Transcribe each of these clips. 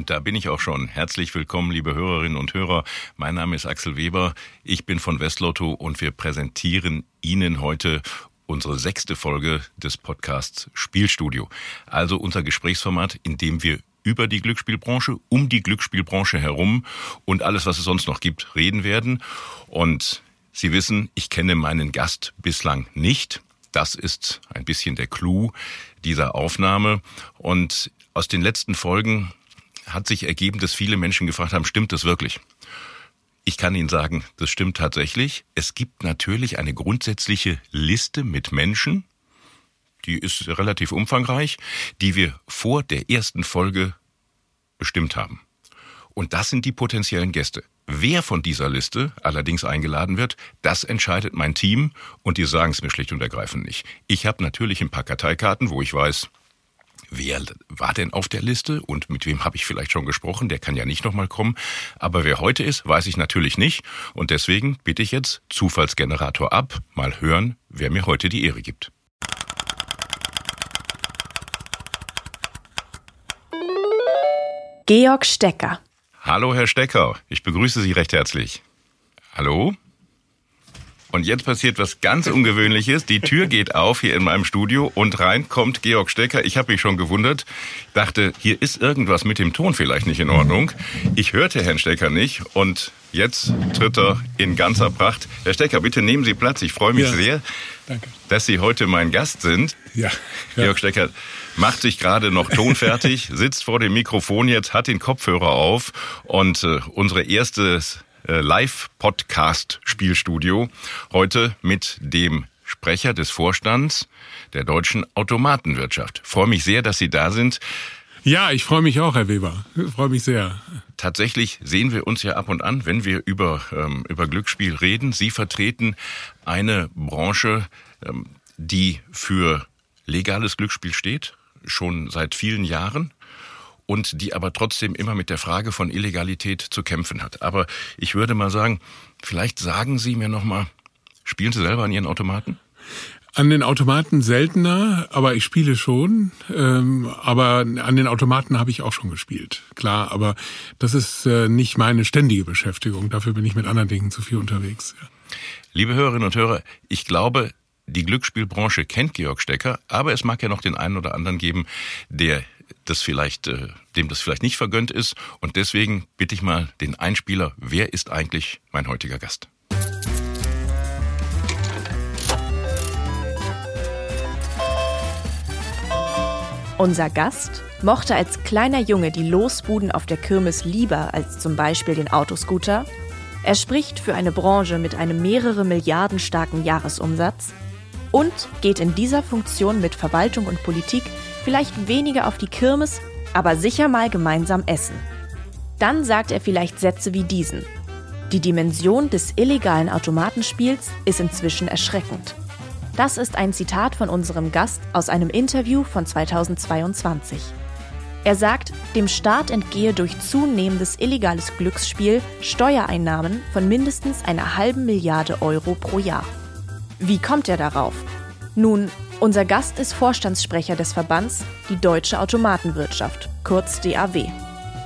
Und da bin ich auch schon. Herzlich willkommen, liebe Hörerinnen und Hörer. Mein Name ist Axel Weber. Ich bin von Westlotto und wir präsentieren Ihnen heute unsere sechste Folge des Podcasts Spielstudio. Also unser Gesprächsformat, in dem wir über die Glücksspielbranche, um die Glücksspielbranche herum und alles, was es sonst noch gibt, reden werden. Und Sie wissen, ich kenne meinen Gast bislang nicht. Das ist ein bisschen der Clou dieser Aufnahme. Und aus den letzten Folgen hat sich ergeben, dass viele Menschen gefragt haben, stimmt das wirklich? Ich kann Ihnen sagen, das stimmt tatsächlich. Es gibt natürlich eine grundsätzliche Liste mit Menschen, die ist relativ umfangreich, die wir vor der ersten Folge bestimmt haben. Und das sind die potenziellen Gäste. Wer von dieser Liste allerdings eingeladen wird, das entscheidet mein Team und die sagen es mir schlicht und ergreifend nicht. Ich habe natürlich ein paar Karteikarten, wo ich weiß, wer war denn auf der Liste und mit wem habe ich vielleicht schon gesprochen, der kann ja nicht nochmal kommen. Aber wer heute ist, weiß ich natürlich nicht. Und deswegen bitte ich jetzt Zufallsgenerator ab, mal hören, wer mir heute die Ehre gibt. Georg Stecker. Hallo, Herr Stecker. Ich begrüße Sie recht herzlich. Hallo? Und jetzt passiert was ganz Ungewöhnliches. Die Tür geht auf hier in meinem Studio und rein kommt Georg Stecker. Ich habe mich schon gewundert, dachte, hier ist irgendwas mit dem Ton vielleicht nicht in Ordnung. Ich hörte Herrn Stecker nicht und jetzt tritt er in ganzer Pracht. Herr Stecker, bitte nehmen Sie Platz. Ich freue mich ja, sehr, danke. dass Sie heute mein Gast sind. Ja, ja. Georg Stecker macht sich gerade noch tonfertig, sitzt vor dem Mikrofon jetzt, hat den Kopfhörer auf und äh, unsere erste Live-Podcast-Spielstudio. Heute mit dem Sprecher des Vorstands der deutschen Automatenwirtschaft. freue mich sehr, dass Sie da sind. Ja, ich freue mich auch, Herr Weber. Ich freue mich sehr. Tatsächlich sehen wir uns ja ab und an, wenn wir über, ähm, über Glücksspiel reden. Sie vertreten eine Branche, ähm, die für legales Glücksspiel steht, schon seit vielen Jahren und die aber trotzdem immer mit der Frage von Illegalität zu kämpfen hat. Aber ich würde mal sagen, vielleicht sagen Sie mir noch mal, spielen Sie selber an Ihren Automaten? An den Automaten seltener, aber ich spiele schon. Ähm, aber an den Automaten habe ich auch schon gespielt, klar. Aber das ist äh, nicht meine ständige Beschäftigung. Dafür bin ich mit anderen Dingen zu viel unterwegs. Ja. Liebe Hörerinnen und Hörer, ich glaube, die Glücksspielbranche kennt Georg Stecker, aber es mag ja noch den einen oder anderen geben, der das vielleicht, äh, dem das vielleicht nicht vergönnt ist. Und deswegen bitte ich mal den Einspieler, wer ist eigentlich mein heutiger Gast? Unser Gast mochte als kleiner Junge die Losbuden auf der Kirmes lieber als zum Beispiel den Autoscooter. Er spricht für eine Branche mit einem mehrere Milliarden starken Jahresumsatz und geht in dieser Funktion mit Verwaltung und Politik vielleicht weniger auf die Kirmes, aber sicher mal gemeinsam essen. Dann sagt er vielleicht Sätze wie diesen. Die Dimension des illegalen Automatenspiels ist inzwischen erschreckend. Das ist ein Zitat von unserem Gast aus einem Interview von 2022. Er sagt, dem Staat entgehe durch zunehmendes illegales Glücksspiel Steuereinnahmen von mindestens einer halben Milliarde Euro pro Jahr. Wie kommt er darauf? Nun, unser Gast ist Vorstandssprecher des Verbands Die Deutsche Automatenwirtschaft, kurz DAW.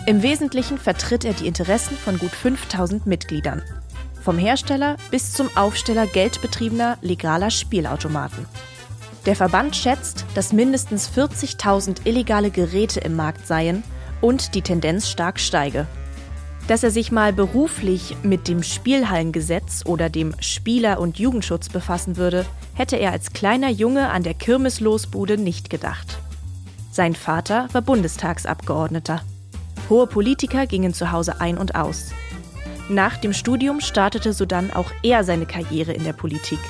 Im Wesentlichen vertritt er die Interessen von gut 5000 Mitgliedern. Vom Hersteller bis zum Aufsteller geldbetriebener legaler Spielautomaten. Der Verband schätzt, dass mindestens 40.000 illegale Geräte im Markt seien und die Tendenz stark steige. Dass er sich mal beruflich mit dem Spielhallengesetz oder dem Spieler- und Jugendschutz befassen würde, hätte er als kleiner Junge an der Kirmeslosbude nicht gedacht. Sein Vater war Bundestagsabgeordneter. Hohe Politiker gingen zu Hause ein und aus. Nach dem Studium startete sodann auch er seine Karriere in der Politik.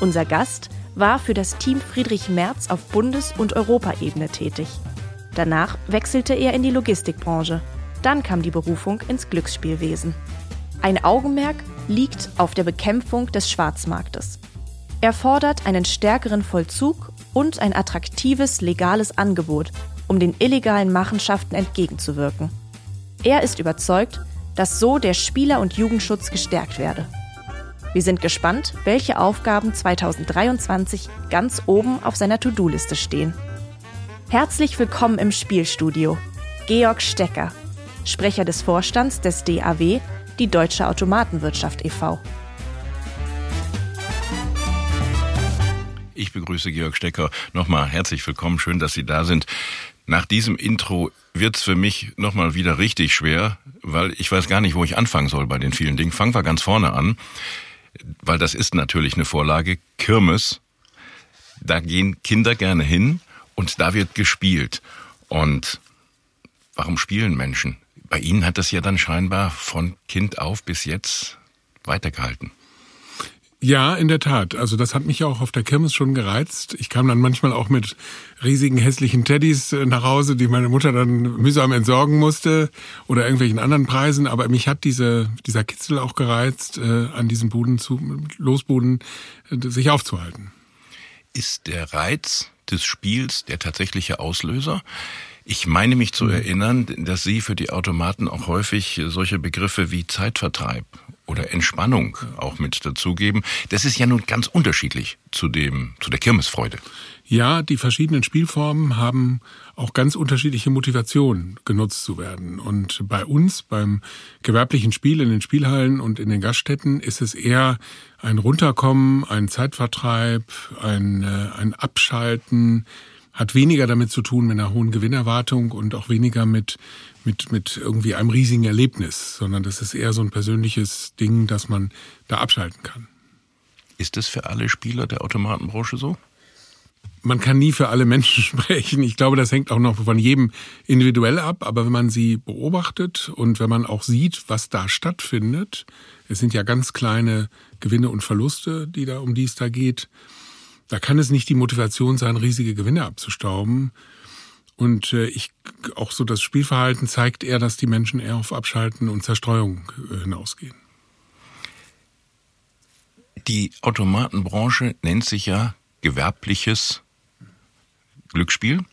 Unser Gast war für das Team Friedrich Merz auf Bundes- und Europaebene tätig. Danach wechselte er in die Logistikbranche. Dann kam die Berufung ins Glücksspielwesen. Ein Augenmerk liegt auf der Bekämpfung des Schwarzmarktes. Er fordert einen stärkeren Vollzug und ein attraktives legales Angebot, um den illegalen Machenschaften entgegenzuwirken. Er ist überzeugt, dass so der Spieler- und Jugendschutz gestärkt werde. Wir sind gespannt, welche Aufgaben 2023 ganz oben auf seiner To-Do-Liste stehen. Herzlich willkommen im Spielstudio. Georg Stecker, Sprecher des Vorstands des DAW, die Deutsche Automatenwirtschaft e.V. Ich begrüße Georg Stecker. Nochmal herzlich willkommen. Schön, dass Sie da sind. Nach diesem Intro wird's für mich nochmal wieder richtig schwer, weil ich weiß gar nicht, wo ich anfangen soll bei den vielen Dingen. Fangen wir ganz vorne an, weil das ist natürlich eine Vorlage. Kirmes. Da gehen Kinder gerne hin und da wird gespielt. Und warum spielen Menschen? Bei Ihnen hat das ja dann scheinbar von Kind auf bis jetzt weitergehalten. Ja, in der Tat. Also das hat mich auch auf der Kirmes schon gereizt. Ich kam dann manchmal auch mit riesigen hässlichen Teddys äh, nach Hause, die meine Mutter dann mühsam entsorgen musste oder irgendwelchen anderen Preisen. Aber mich hat diese, dieser Kitzel auch gereizt, äh, an diesen Buden zu, Losbuden äh, sich aufzuhalten. Ist der Reiz des Spiels der tatsächliche Auslöser? Ich meine mich zu erinnern, dass Sie für die Automaten auch häufig solche Begriffe wie Zeitvertreib oder Entspannung auch mit dazugeben. Das ist ja nun ganz unterschiedlich zu dem, zu der Kirmesfreude. Ja, die verschiedenen Spielformen haben auch ganz unterschiedliche Motivationen genutzt zu werden. Und bei uns, beim gewerblichen Spiel in den Spielhallen und in den Gaststätten, ist es eher ein Runterkommen, ein Zeitvertreib, ein, äh, ein Abschalten, hat weniger damit zu tun mit einer hohen Gewinnerwartung und auch weniger mit, mit, mit irgendwie einem riesigen Erlebnis, sondern das ist eher so ein persönliches Ding, dass man da abschalten kann. Ist das für alle Spieler der Automatenbranche so? Man kann nie für alle Menschen sprechen. Ich glaube, das hängt auch noch von jedem individuell ab. Aber wenn man sie beobachtet und wenn man auch sieht, was da stattfindet, es sind ja ganz kleine Gewinne und Verluste, die da, um die es da geht, da kann es nicht die Motivation sein, riesige Gewinne abzustauben. Und äh, ich auch so das Spielverhalten zeigt eher, dass die Menschen eher auf Abschalten und Zerstreuung äh, hinausgehen. Die Automatenbranche nennt sich ja gewerbliches Glücksspiel.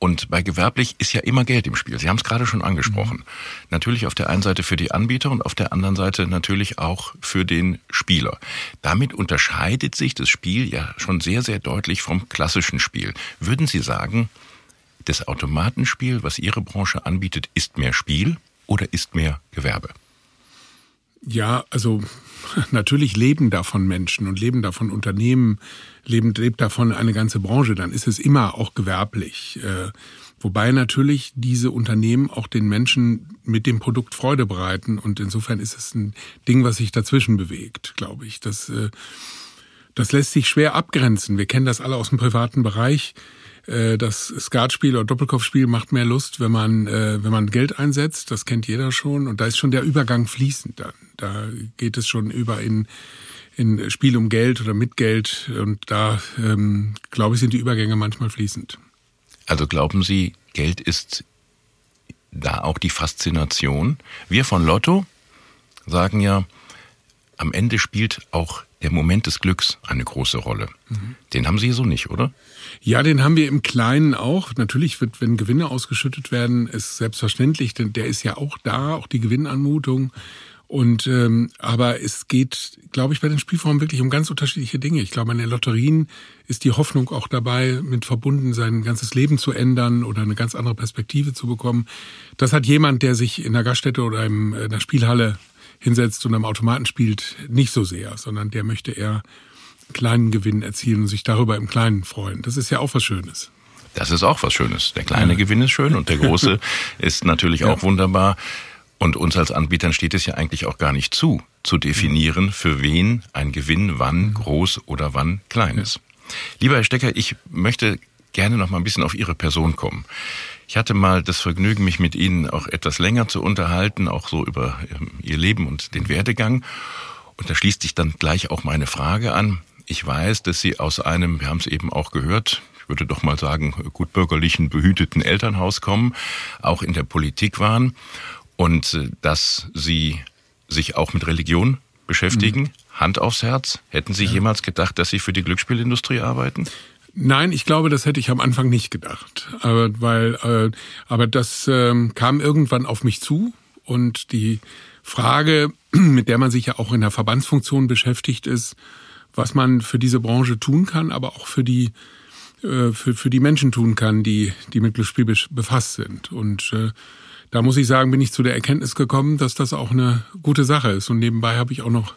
Und bei gewerblich ist ja immer Geld im Spiel. Sie haben es gerade schon angesprochen. Mhm. Natürlich auf der einen Seite für die Anbieter und auf der anderen Seite natürlich auch für den Spieler. Damit unterscheidet sich das Spiel ja schon sehr, sehr deutlich vom klassischen Spiel. Würden Sie sagen, das Automatenspiel, was Ihre Branche anbietet, ist mehr Spiel oder ist mehr Gewerbe? Ja, also natürlich leben davon Menschen und leben davon Unternehmen, leben, lebt davon eine ganze Branche, dann ist es immer auch gewerblich. Äh, wobei natürlich diese Unternehmen auch den Menschen mit dem Produkt Freude bereiten und insofern ist es ein Ding, was sich dazwischen bewegt, glaube ich. Das, äh, das lässt sich schwer abgrenzen. Wir kennen das alle aus dem privaten Bereich. Äh, das Skatspiel oder Doppelkopfspiel macht mehr Lust, wenn man, äh, wenn man Geld einsetzt. Das kennt jeder schon. Und da ist schon der Übergang fließend dann. Da geht es schon über in, in Spiel um Geld oder mit Geld. Und da, ähm, glaube ich, sind die Übergänge manchmal fließend. Also glauben Sie, Geld ist da auch die Faszination? Wir von Lotto sagen ja, am Ende spielt auch der Moment des Glücks eine große Rolle. Mhm. Den haben Sie so nicht, oder? Ja, den haben wir im Kleinen auch. Natürlich wird, wenn Gewinne ausgeschüttet werden, ist selbstverständlich, denn der ist ja auch da, auch die Gewinnanmutung. Und ähm, aber es geht, glaube ich, bei den Spielformen wirklich um ganz unterschiedliche Dinge. Ich glaube, an den Lotterien ist die Hoffnung auch dabei, mit verbunden sein ganzes Leben zu ändern oder eine ganz andere Perspektive zu bekommen. Das hat jemand, der sich in der Gaststätte oder in der Spielhalle hinsetzt und am Automaten spielt, nicht so sehr, sondern der möchte eher kleinen Gewinn erzielen und sich darüber im Kleinen freuen. Das ist ja auch was Schönes. Das ist auch was Schönes. Der kleine ja. Gewinn ist schön und der große ist natürlich ja. auch wunderbar. Und uns als Anbietern steht es ja eigentlich auch gar nicht zu, zu definieren, für wen ein Gewinn wann groß oder wann klein ist. Lieber Herr Stecker, ich möchte gerne noch mal ein bisschen auf Ihre Person kommen. Ich hatte mal das Vergnügen, mich mit Ihnen auch etwas länger zu unterhalten, auch so über ähm, Ihr Leben und den Werdegang. Und da schließt sich dann gleich auch meine Frage an. Ich weiß, dass Sie aus einem, wir haben es eben auch gehört, ich würde doch mal sagen, gutbürgerlichen, behüteten Elternhaus kommen, auch in der Politik waren und äh, dass Sie sich auch mit Religion beschäftigen. Mhm. Hand aufs Herz. Hätten Sie ja. jemals gedacht, dass Sie für die Glücksspielindustrie arbeiten? Nein, ich glaube, das hätte ich am Anfang nicht gedacht, aber weil, äh, aber das ähm, kam irgendwann auf mich zu. Und die Frage, mit der man sich ja auch in der Verbandsfunktion beschäftigt, ist, was man für diese Branche tun kann, aber auch für die äh, für, für die Menschen tun kann, die die mit Glücksspiel befasst sind. Und äh, da muss ich sagen, bin ich zu der Erkenntnis gekommen, dass das auch eine gute Sache ist. Und nebenbei habe ich auch noch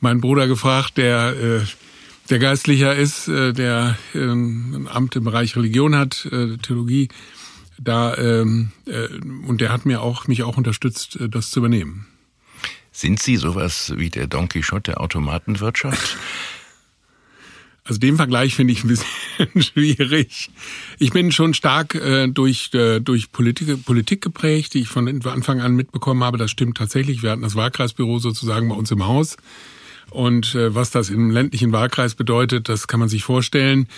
meinen Bruder gefragt, der äh, der Geistlicher ist, äh, der äh, ein Amt im Bereich Religion hat, äh, Theologie, da ähm, äh, und der hat mir auch mich auch unterstützt, äh, das zu übernehmen. Sind Sie sowas wie der Don Quixote der Automatenwirtschaft? Also den Vergleich finde ich ein bisschen schwierig. Ich bin schon stark äh, durch, äh, durch Politik, Politik geprägt, die ich von Anfang an mitbekommen habe. Das stimmt tatsächlich. Wir hatten das Wahlkreisbüro sozusagen bei uns im Haus. Und äh, was das im ländlichen Wahlkreis bedeutet, das kann man sich vorstellen.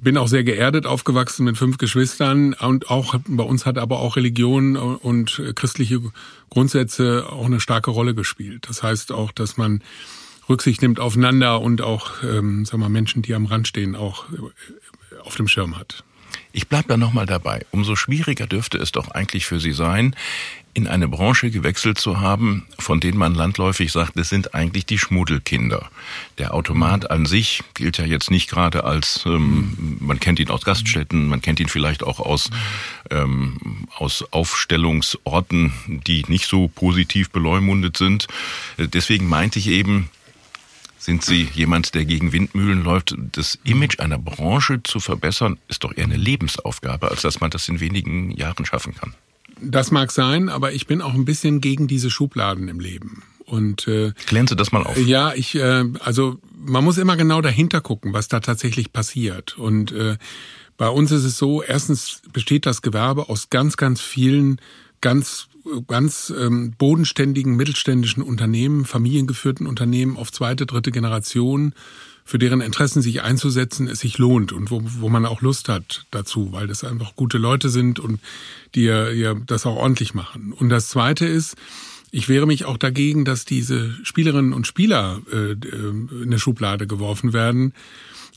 Bin auch sehr geerdet aufgewachsen mit fünf Geschwistern und auch bei uns hat aber auch Religion und christliche Grundsätze auch eine starke Rolle gespielt. Das heißt auch, dass man Rücksicht nimmt aufeinander und auch, ähm, sag mal, Menschen, die am Rand stehen, auch äh, auf dem Schirm hat. Ich bleib da nochmal dabei. Umso schwieriger dürfte es doch eigentlich für Sie sein, in eine Branche gewechselt zu haben, von denen man landläufig sagt, es sind eigentlich die Schmuddelkinder. Der Automat an sich gilt ja jetzt nicht gerade als, ähm, man kennt ihn aus Gaststätten, man kennt ihn vielleicht auch aus, ähm, aus Aufstellungsorten, die nicht so positiv beleumundet sind. Deswegen meinte ich eben, sind Sie jemand, der gegen Windmühlen läuft? Das Image einer Branche zu verbessern, ist doch eher eine Lebensaufgabe, als dass man das in wenigen Jahren schaffen kann. Das mag sein, aber ich bin auch ein bisschen gegen diese Schubladen im Leben. Und äh, klären Sie das mal auf. Ja, ich äh, also man muss immer genau dahinter gucken, was da tatsächlich passiert. Und äh, bei uns ist es so: Erstens besteht das Gewerbe aus ganz, ganz vielen ganz ganz ähm, bodenständigen mittelständischen Unternehmen, familiengeführten Unternehmen auf zweite, dritte Generation, für deren Interessen sich einzusetzen, es sich lohnt und wo, wo man auch Lust hat dazu, weil das einfach gute Leute sind und die ja, ja das auch ordentlich machen. Und das Zweite ist, ich wehre mich auch dagegen, dass diese Spielerinnen und Spieler äh, äh in eine Schublade geworfen werden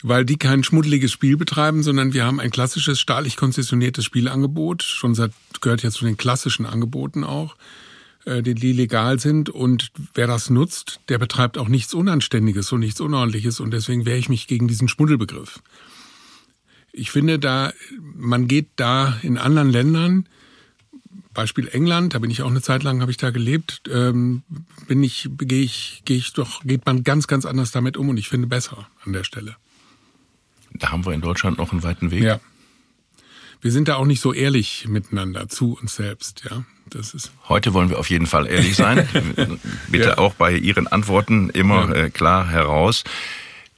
weil die kein schmuddeliges Spiel betreiben, sondern wir haben ein klassisches staatlich konzessioniertes Spielangebot, schon seit gehört ja zu den klassischen Angeboten auch, äh, die, die legal sind und wer das nutzt, der betreibt auch nichts Unanständiges und nichts Unordentliches und deswegen wehre ich mich gegen diesen Schmuddelbegriff. Ich finde da, man geht da in anderen Ländern, Beispiel England, da bin ich auch eine Zeit lang, habe ich da gelebt, ähm, bin ich, gehe ich, gehe ich doch, geht man ganz, ganz anders damit um und ich finde besser an der Stelle. Da haben wir in Deutschland noch einen weiten Weg. Ja. Wir sind da auch nicht so ehrlich miteinander zu uns selbst, ja. Das ist Heute wollen wir auf jeden Fall ehrlich sein. Bitte ja. auch bei Ihren Antworten immer ja. Äh, klar heraus.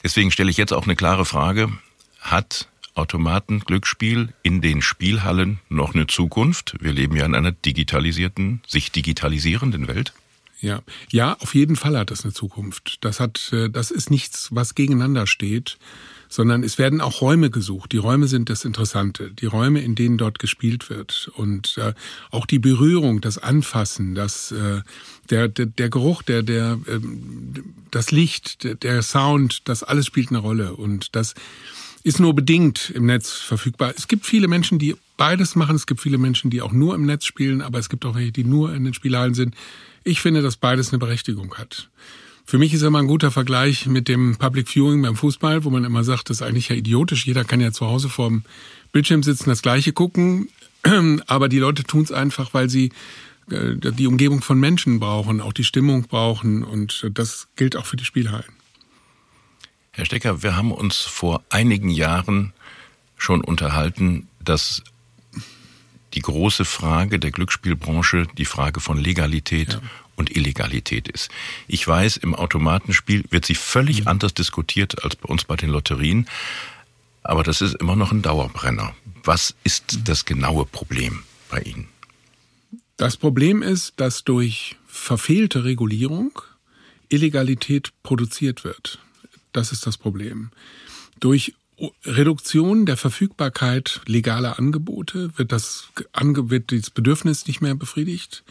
Deswegen stelle ich jetzt auch eine klare Frage. Hat Automaten Glücksspiel in den Spielhallen noch eine Zukunft? Wir leben ja in einer digitalisierten, sich digitalisierenden Welt. Ja, ja, auf jeden Fall hat das eine Zukunft. Das hat, äh, das ist nichts, was gegeneinander steht sondern es werden auch Räume gesucht. Die Räume sind das Interessante, die Räume, in denen dort gespielt wird und äh, auch die Berührung, das Anfassen, das äh, der, der der Geruch, der der äh, das Licht, der, der Sound, das alles spielt eine Rolle und das ist nur bedingt im Netz verfügbar. Es gibt viele Menschen, die beides machen. Es gibt viele Menschen, die auch nur im Netz spielen, aber es gibt auch welche, die nur in den Spielhallen sind. Ich finde, dass beides eine Berechtigung hat. Für mich ist immer ein guter Vergleich mit dem Public Viewing beim Fußball, wo man immer sagt, das ist eigentlich ja idiotisch. Jeder kann ja zu Hause vorm Bildschirm sitzen, das Gleiche gucken. Aber die Leute tun es einfach, weil sie äh, die Umgebung von Menschen brauchen, auch die Stimmung brauchen. Und das gilt auch für die Spielhallen. Herr Stecker, wir haben uns vor einigen Jahren schon unterhalten, dass die große Frage der Glücksspielbranche die Frage von Legalität ja und Illegalität ist. Ich weiß, im Automatenspiel wird sie völlig mhm. anders diskutiert als bei uns bei den Lotterien, aber das ist immer noch ein Dauerbrenner. Was ist mhm. das genaue Problem bei Ihnen? Das Problem ist, dass durch verfehlte Regulierung Illegalität produziert wird. Das ist das Problem. Durch Reduktion der Verfügbarkeit legaler Angebote wird das, wird das Bedürfnis nicht mehr befriedigt.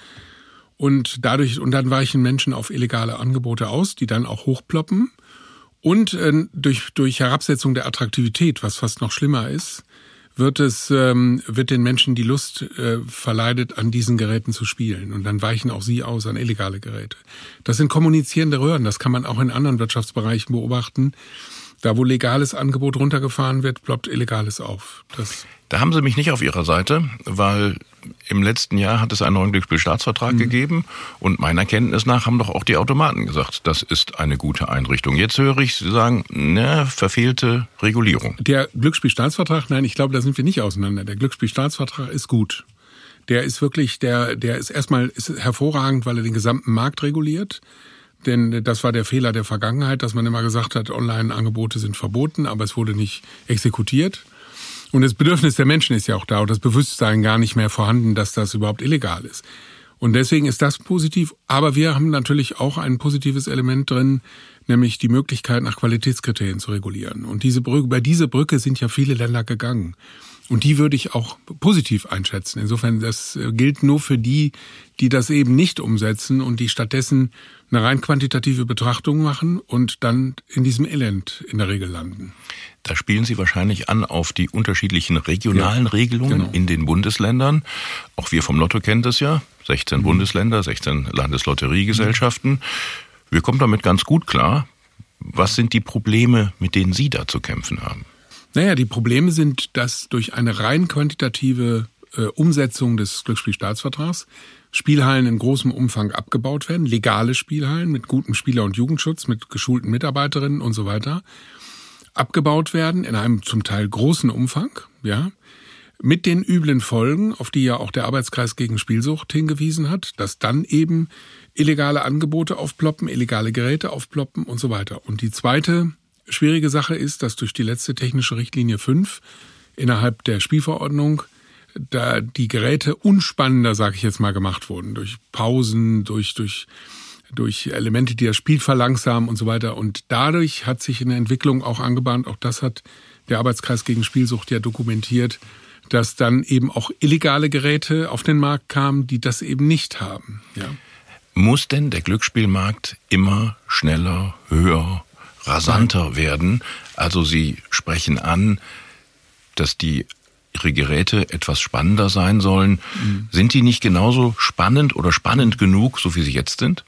Und dadurch, und dann weichen Menschen auf illegale Angebote aus, die dann auch hochploppen. Und äh, durch, durch Herabsetzung der Attraktivität, was fast noch schlimmer ist, wird es, ähm, wird den Menschen die Lust äh, verleidet, an diesen Geräten zu spielen. Und dann weichen auch sie aus an illegale Geräte. Das sind kommunizierende Röhren. Das kann man auch in anderen Wirtschaftsbereichen beobachten. Da, wo legales Angebot runtergefahren wird, ploppt illegales auf. Das da haben Sie mich nicht auf Ihrer Seite, weil im letzten Jahr hat es einen neuen Glücksspielstaatsvertrag mhm. gegeben und meiner Kenntnis nach haben doch auch die Automaten gesagt, das ist eine gute Einrichtung. Jetzt höre ich Sie sagen, ne, verfehlte Regulierung. Der Glücksspielstaatsvertrag, nein, ich glaube, da sind wir nicht auseinander. Der Glücksspielstaatsvertrag ist gut. Der ist wirklich, der, der ist erstmal ist hervorragend, weil er den gesamten Markt reguliert. Denn das war der Fehler der Vergangenheit, dass man immer gesagt hat, Online-Angebote sind verboten, aber es wurde nicht exekutiert. Und das Bedürfnis der Menschen ist ja auch da und das Bewusstsein gar nicht mehr vorhanden, dass das überhaupt illegal ist. Und deswegen ist das positiv. Aber wir haben natürlich auch ein positives Element drin, nämlich die Möglichkeit, nach Qualitätskriterien zu regulieren. Und diese Brücke, über diese Brücke sind ja viele Länder gegangen. Und die würde ich auch positiv einschätzen. Insofern, das gilt nur für die, die das eben nicht umsetzen und die stattdessen eine rein quantitative Betrachtung machen und dann in diesem Elend in der Regel landen. Da spielen Sie wahrscheinlich an auf die unterschiedlichen regionalen ja, Regelungen genau. in den Bundesländern. Auch wir vom Lotto kennen das ja. 16 mhm. Bundesländer, 16 Landeslotteriegesellschaften. Mhm. Wir kommen damit ganz gut klar. Was sind die Probleme, mit denen Sie da zu kämpfen haben? Naja, die Probleme sind, dass durch eine rein quantitative äh, Umsetzung des Glücksspielstaatsvertrags Spielhallen in großem Umfang abgebaut werden, legale Spielhallen mit gutem Spieler- und Jugendschutz, mit geschulten Mitarbeiterinnen und so weiter, abgebaut werden in einem zum Teil großen Umfang, ja, mit den üblen Folgen, auf die ja auch der Arbeitskreis gegen Spielsucht hingewiesen hat, dass dann eben illegale Angebote aufploppen, illegale Geräte aufploppen und so weiter. Und die zweite schwierige Sache ist, dass durch die letzte technische Richtlinie 5 innerhalb der Spielverordnung da die Geräte unspannender, sage ich jetzt mal, gemacht wurden. Durch Pausen, durch, durch, durch Elemente, die das Spiel verlangsamen und so weiter. Und dadurch hat sich eine Entwicklung auch angebahnt. Auch das hat der Arbeitskreis gegen Spielsucht ja dokumentiert, dass dann eben auch illegale Geräte auf den Markt kamen, die das eben nicht haben. Ja. Muss denn der Glücksspielmarkt immer schneller, höher, rasanter werden? Also Sie sprechen an, dass die ihre Geräte etwas spannender sein sollen. Mhm. Sind die nicht genauso spannend oder spannend genug, so wie sie jetzt sind?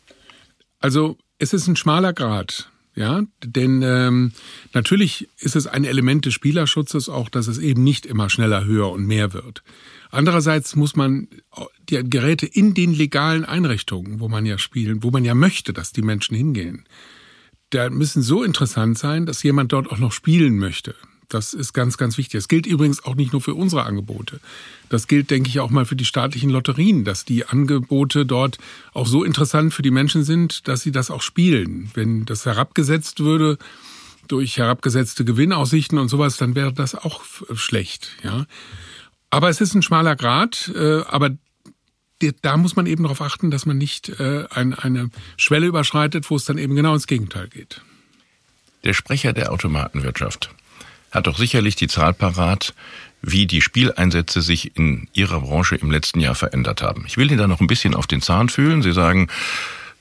Also es ist ein schmaler Grad. Ja, denn ähm, natürlich ist es ein Element des Spielerschutzes auch, dass es eben nicht immer schneller, höher und mehr wird. Andererseits muss man die Geräte in den legalen Einrichtungen, wo man ja spielen, wo man ja möchte, dass die Menschen hingehen, da müssen so interessant sein, dass jemand dort auch noch spielen möchte. Das ist ganz, ganz wichtig. Das gilt übrigens auch nicht nur für unsere Angebote. Das gilt, denke ich, auch mal für die staatlichen Lotterien, dass die Angebote dort auch so interessant für die Menschen sind, dass sie das auch spielen. Wenn das herabgesetzt würde durch herabgesetzte Gewinnaussichten und sowas, dann wäre das auch schlecht, ja. Aber es ist ein schmaler Grad, äh, aber da muss man eben darauf achten, dass man nicht äh, eine Schwelle überschreitet, wo es dann eben genau ins Gegenteil geht. Der Sprecher der Automatenwirtschaft hat doch sicherlich die Zahl parat, wie die Spieleinsätze sich in Ihrer Branche im letzten Jahr verändert haben. Ich will Ihnen da noch ein bisschen auf den Zahn fühlen. Sie sagen,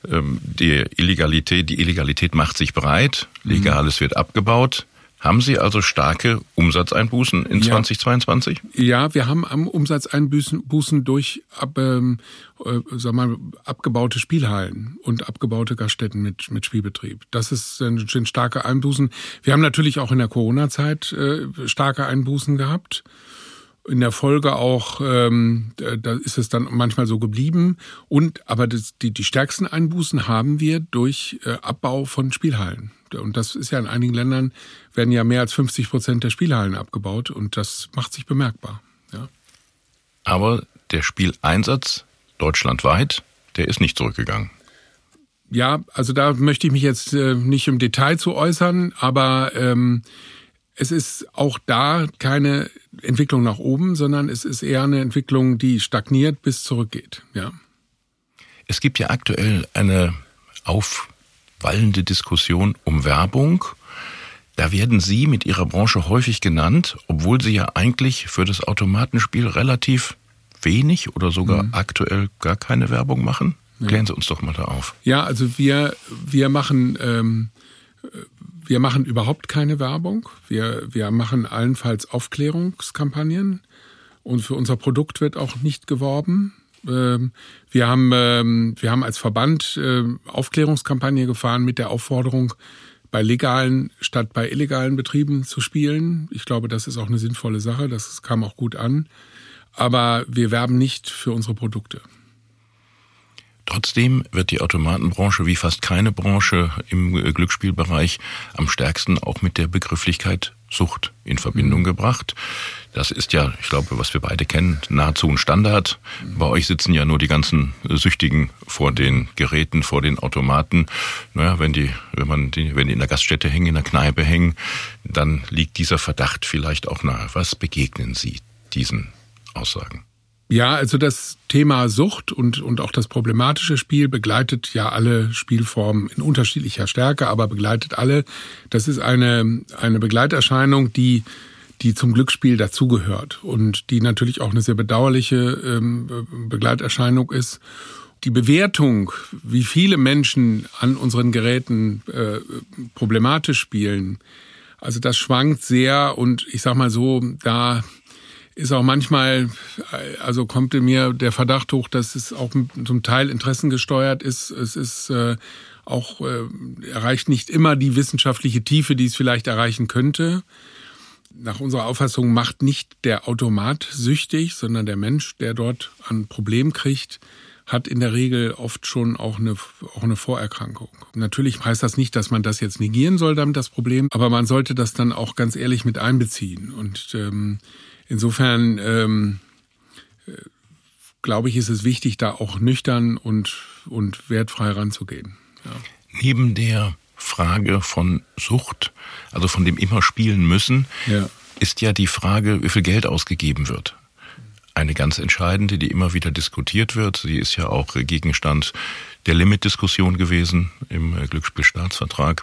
ähm, die Illegalität, die Illegalität macht sich breit, Legales wird abgebaut. Haben Sie also starke Umsatzeinbußen in ja. 2022? Ja, wir haben am Umsatzeinbußen durch ab, ähm, äh, sag mal, abgebaute Spielhallen und abgebaute Gaststätten mit, mit Spielbetrieb. Das ist, sind starke Einbußen. Wir haben natürlich auch in der Corona-Zeit äh, starke Einbußen gehabt in der Folge auch, ähm, da ist es dann manchmal so geblieben. Und aber das, die, die stärksten Einbußen haben wir durch äh, Abbau von Spielhallen. Und das ist ja in einigen Ländern werden ja mehr als 50 Prozent der Spielhallen abgebaut und das macht sich bemerkbar. Ja. Aber der Spieleinsatz deutschlandweit, der ist nicht zurückgegangen. Ja, also da möchte ich mich jetzt äh, nicht im Detail zu äußern, aber ähm, es ist auch da keine Entwicklung nach oben, sondern es ist eher eine Entwicklung, die stagniert bis zurückgeht. Ja. Es gibt ja aktuell eine aufwallende Diskussion um Werbung. Da werden Sie mit Ihrer Branche häufig genannt, obwohl Sie ja eigentlich für das Automatenspiel relativ wenig oder sogar mhm. aktuell gar keine Werbung machen. Klären Sie uns doch mal da auf. Ja, also wir, wir machen, ähm, wir machen überhaupt keine Werbung. Wir, wir machen allenfalls Aufklärungskampagnen und für unser Produkt wird auch nicht geworben. Ähm, wir haben, ähm, wir haben als Verband äh, Aufklärungskampagne gefahren mit der Aufforderung, bei legalen statt bei illegalen Betrieben zu spielen. Ich glaube, das ist auch eine sinnvolle Sache. Das kam auch gut an. Aber wir werben nicht für unsere Produkte. Trotzdem wird die Automatenbranche wie fast keine Branche im Glücksspielbereich am stärksten auch mit der Begrifflichkeit Sucht in Verbindung mhm. gebracht. Das ist ja, ich glaube, was wir beide kennen, nahezu ein Standard. Bei euch sitzen ja nur die ganzen Süchtigen vor den Geräten, vor den Automaten. Naja, wenn die, wenn man die, wenn die in der Gaststätte hängen, in der Kneipe hängen, dann liegt dieser Verdacht vielleicht auch nahe. Was begegnen Sie diesen Aussagen? Ja, also das Thema Sucht und, und auch das problematische Spiel begleitet ja alle Spielformen in unterschiedlicher Stärke, aber begleitet alle. Das ist eine, eine Begleiterscheinung, die, die zum Glücksspiel dazugehört und die natürlich auch eine sehr bedauerliche ähm, Begleiterscheinung ist. Die Bewertung, wie viele Menschen an unseren Geräten äh, problematisch spielen, also das schwankt sehr und ich sag mal so, da ist auch manchmal, also kommt in mir der Verdacht hoch, dass es auch zum Teil interessengesteuert ist. Es ist äh, auch äh, erreicht nicht immer die wissenschaftliche Tiefe, die es vielleicht erreichen könnte. Nach unserer Auffassung macht nicht der Automat süchtig, sondern der Mensch, der dort ein Problem kriegt, hat in der Regel oft schon auch eine, auch eine Vorerkrankung. Natürlich heißt das nicht, dass man das jetzt negieren soll, damit das Problem, aber man sollte das dann auch ganz ehrlich mit einbeziehen. Und ähm, Insofern ähm, glaube ich, ist es wichtig, da auch nüchtern und, und wertfrei ranzugehen. Ja. Neben der Frage von Sucht, also von dem immer spielen müssen, ja. ist ja die Frage, wie viel Geld ausgegeben wird. Eine ganz entscheidende, die immer wieder diskutiert wird. Sie ist ja auch Gegenstand der Limitdiskussion gewesen im Glücksspielstaatsvertrag.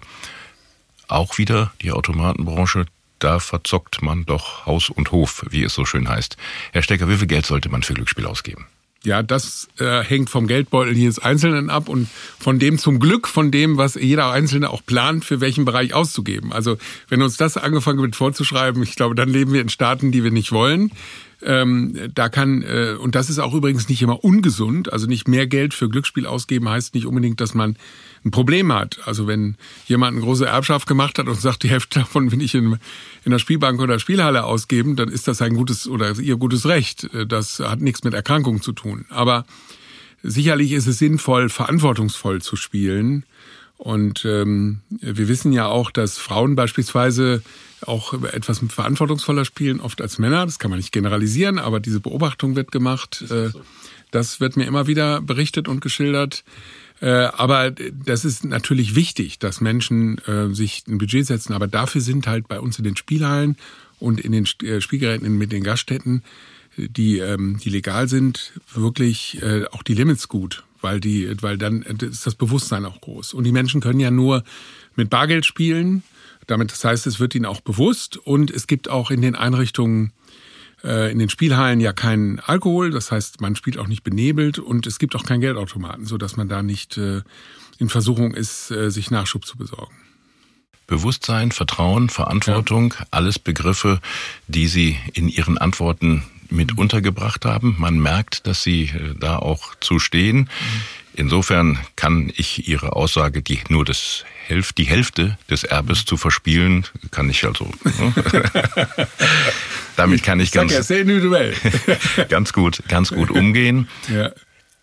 Auch wieder die Automatenbranche da verzockt man doch Haus und Hof, wie es so schön heißt. Herr Stecker, wie viel Geld sollte man für Glücksspiel ausgeben? Ja, das äh, hängt vom Geldbeutel jedes Einzelnen ab und von dem zum Glück, von dem, was jeder Einzelne auch plant, für welchen Bereich auszugeben. Also wenn uns das angefangen wird vorzuschreiben, ich glaube, dann leben wir in Staaten, die wir nicht wollen. Ähm, da kann, äh, und das ist auch übrigens nicht immer ungesund, also nicht mehr Geld für Glücksspiel ausgeben heißt nicht unbedingt, dass man ein Problem hat. Also wenn jemand eine große Erbschaft gemacht hat und sagt, die Hälfte davon will ich in, in der Spielbank oder Spielhalle ausgeben, dann ist das ein gutes oder ihr gutes Recht. Das hat nichts mit Erkrankung zu tun. Aber sicherlich ist es sinnvoll, verantwortungsvoll zu spielen. Und ähm, wir wissen ja auch, dass Frauen beispielsweise auch etwas verantwortungsvoller spielen, oft als Männer. Das kann man nicht generalisieren, aber diese Beobachtung wird gemacht. Äh, das wird mir immer wieder berichtet und geschildert. Äh, aber das ist natürlich wichtig, dass Menschen äh, sich ein Budget setzen. Aber dafür sind halt bei uns in den Spielhallen und in den Spielgeräten mit den Gaststätten, die, ähm, die legal sind, wirklich auch die Limits gut weil die, weil dann ist das Bewusstsein auch groß. Und die Menschen können ja nur mit Bargeld spielen damit, das heißt, es wird ihnen auch bewusst und es gibt auch in den Einrichtungen, äh, in den Spielhallen ja keinen Alkohol. Das heißt, man spielt auch nicht benebelt und es gibt auch keinen Geldautomaten, so dass man da nicht äh, in Versuchung ist, äh, sich Nachschub zu besorgen. Bewusstsein, Vertrauen, Verantwortung, ja. alles Begriffe, die Sie in Ihren Antworten mit untergebracht haben. Man merkt, dass Sie da auch zu stehen. Insofern kann ich Ihre Aussage, die nur das Hälfte, die Hälfte des Erbes zu verspielen, kann ich also. Ne? Damit kann ich, ganz, ganz gut, ganz gut umgehen. Ja.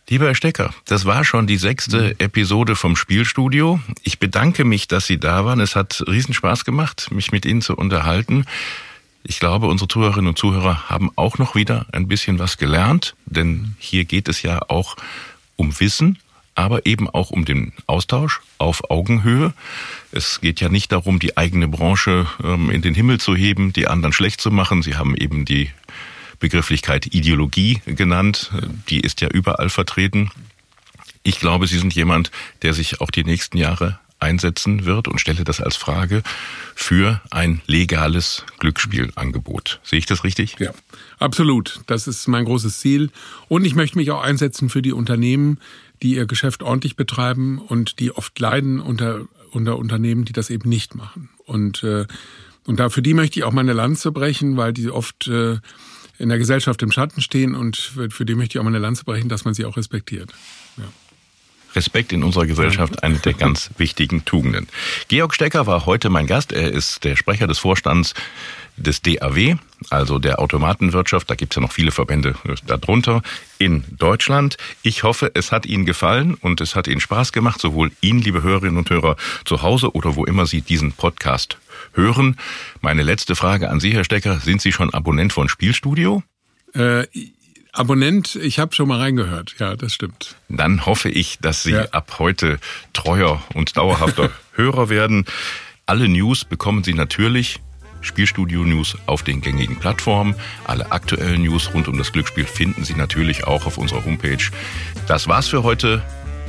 Lieber Herr Stecker, das war schon die sechste mhm. Episode vom Spielstudio. Ich bedanke mich, dass Sie da waren. Es hat riesen Spaß gemacht, mich mit Ihnen zu unterhalten. Ich glaube, unsere Zuhörerinnen und Zuhörer haben auch noch wieder ein bisschen was gelernt, denn hier geht es ja auch um Wissen aber eben auch um den Austausch auf Augenhöhe. Es geht ja nicht darum, die eigene Branche ähm, in den Himmel zu heben, die anderen schlecht zu machen. Sie haben eben die Begrifflichkeit Ideologie genannt. Die ist ja überall vertreten. Ich glaube, Sie sind jemand, der sich auch die nächsten Jahre einsetzen wird und stelle das als Frage für ein legales Glücksspielangebot. Sehe ich das richtig? Ja, absolut. Das ist mein großes Ziel. Und ich möchte mich auch einsetzen für die Unternehmen, die ihr Geschäft ordentlich betreiben und die oft leiden unter, unter Unternehmen, die das eben nicht machen. Und, äh, und da für die möchte ich auch meine Lanze brechen, weil die oft äh, in der Gesellschaft im Schatten stehen und für, für die möchte ich auch meine Lanze brechen, dass man sie auch respektiert. Respekt in unserer Gesellschaft eine der ganz wichtigen Tugenden. Georg Stecker war heute mein Gast. Er ist der Sprecher des Vorstands des DAW, also der Automatenwirtschaft. Da gibt's ja noch viele Verbände darunter in Deutschland. Ich hoffe, es hat Ihnen gefallen und es hat Ihnen Spaß gemacht, sowohl Ihnen, liebe Hörerinnen und Hörer, zu Hause oder wo immer Sie diesen Podcast hören. Meine letzte Frage an Sie, Herr Stecker. Sind Sie schon Abonnent von Spielstudio? Äh, Abonnent, ich habe schon mal reingehört. Ja, das stimmt. Dann hoffe ich, dass Sie ja. ab heute treuer und dauerhafter Hörer werden. Alle News bekommen Sie natürlich Spielstudio News auf den gängigen Plattformen. Alle aktuellen News rund um das Glücksspiel finden Sie natürlich auch auf unserer Homepage. Das war's für heute.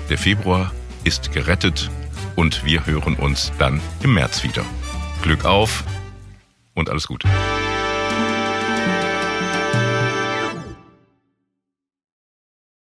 Der Februar ist gerettet und wir hören uns dann im März wieder. Glück auf und alles Gute.